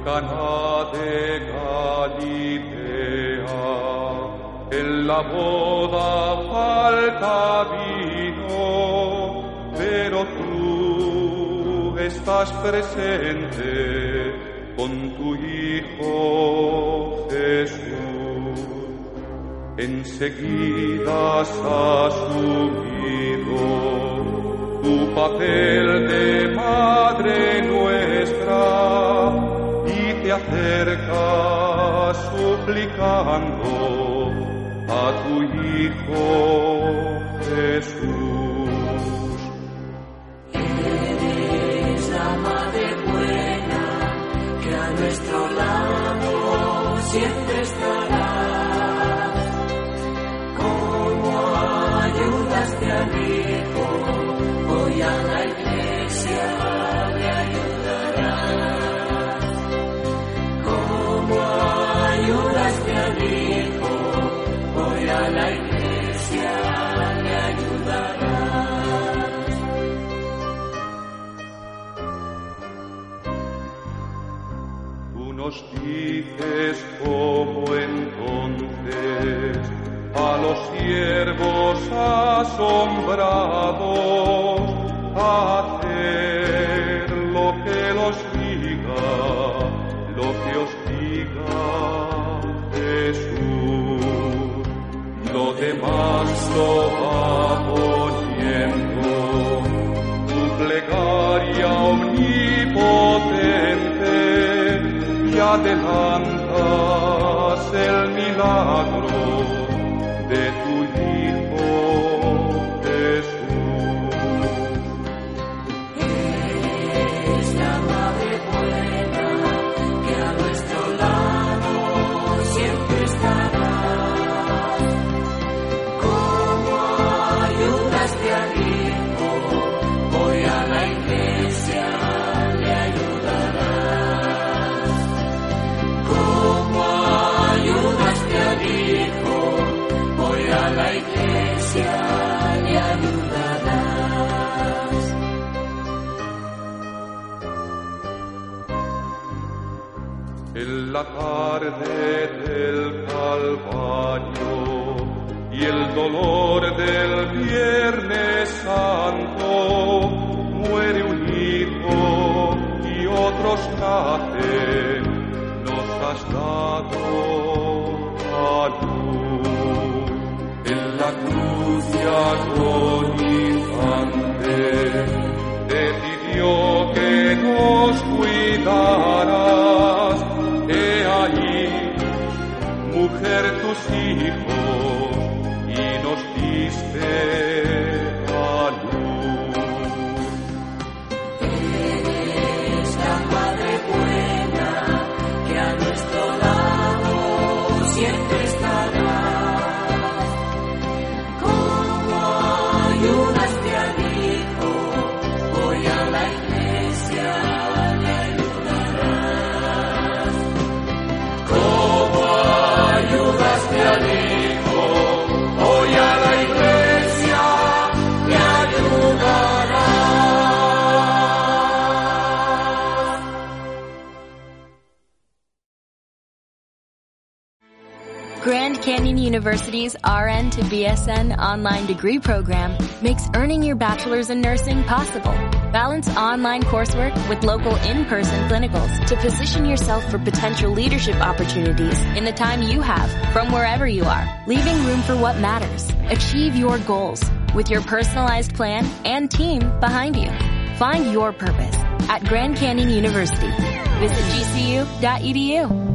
en Cana de Galilea, en la boda falta vino, pero tú estás presente con tu Hijo Jesús. Enseguida has asumido tu papel de Madre te acercas suplicando a tu Hijo Jesús. Eres la madre buena que a nuestro lado siempre estará. Como ayudaste al Hijo, nos dices como entonces a los siervos asombrados hacer lo que los diga, lo que os diga Jesús. Lo demás lo va poniendo tu plegaria y En la tarde del Calvario y el dolor del Viernes Santo muere un hijo y otros nacen, tus hijos y nos diste a luz. La madre buena que a nuestro lado siempre estará. Como ayudaste al Grand Canyon University's RN to BSN online degree program makes earning your bachelor's in nursing possible. Balance online coursework with local in-person clinicals to position yourself for potential leadership opportunities in the time you have from wherever you are, leaving room for what matters. Achieve your goals with your personalized plan and team behind you. Find your purpose at Grand Canyon University. Visit gcu.edu.